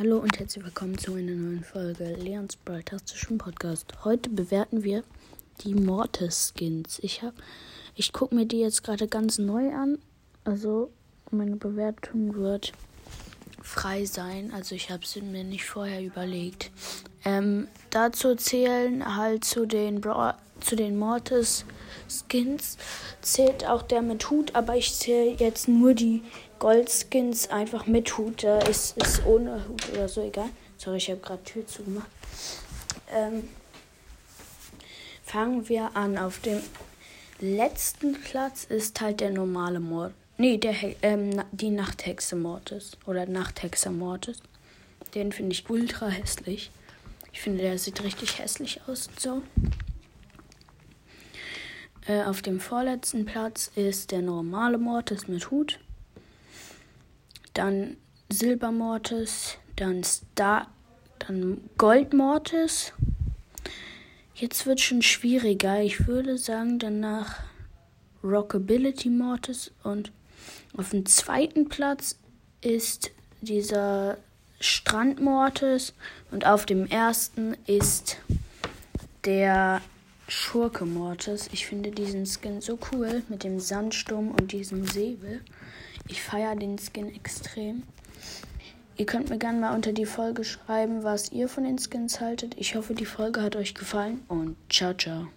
Hallo und herzlich willkommen zu einer neuen Folge Leons Brightastischen Podcast. Heute bewerten wir die Mortis Skins. Ich habe, ich gucke mir die jetzt gerade ganz neu an. Also meine Bewertung wird frei sein. Also ich habe sie mir nicht vorher überlegt. Ähm, dazu zählen halt zu den den Mortis Skins zählt auch der mit Hut, aber ich zähle jetzt nur die Goldskins einfach mit Hut. Da ist es ohne Hut oder so egal. Sorry, ich habe gerade Tür zugemacht. Ähm, fangen wir an. Auf dem letzten Platz ist halt der normale Mord. Nee, der, ähm, die Nachthexe Mortis. Oder Nachthexe Mortis. Den finde ich ultra hässlich. Ich finde, der sieht richtig hässlich aus und so. Äh, auf dem vorletzten Platz ist der normale Mortis mit Hut. Dann Silbermortis, dann Star, dann Goldmortis. Jetzt wird schon schwieriger. Ich würde sagen, danach Rockability Mortis und auf dem zweiten Platz ist dieser Strandmortis und auf dem ersten ist der Schurke Mortis. Ich finde diesen Skin so cool mit dem Sandsturm und diesem Säbel. Ich feiere den Skin extrem. Ihr könnt mir gerne mal unter die Folge schreiben, was ihr von den Skins haltet. Ich hoffe, die Folge hat euch gefallen und ciao, ciao.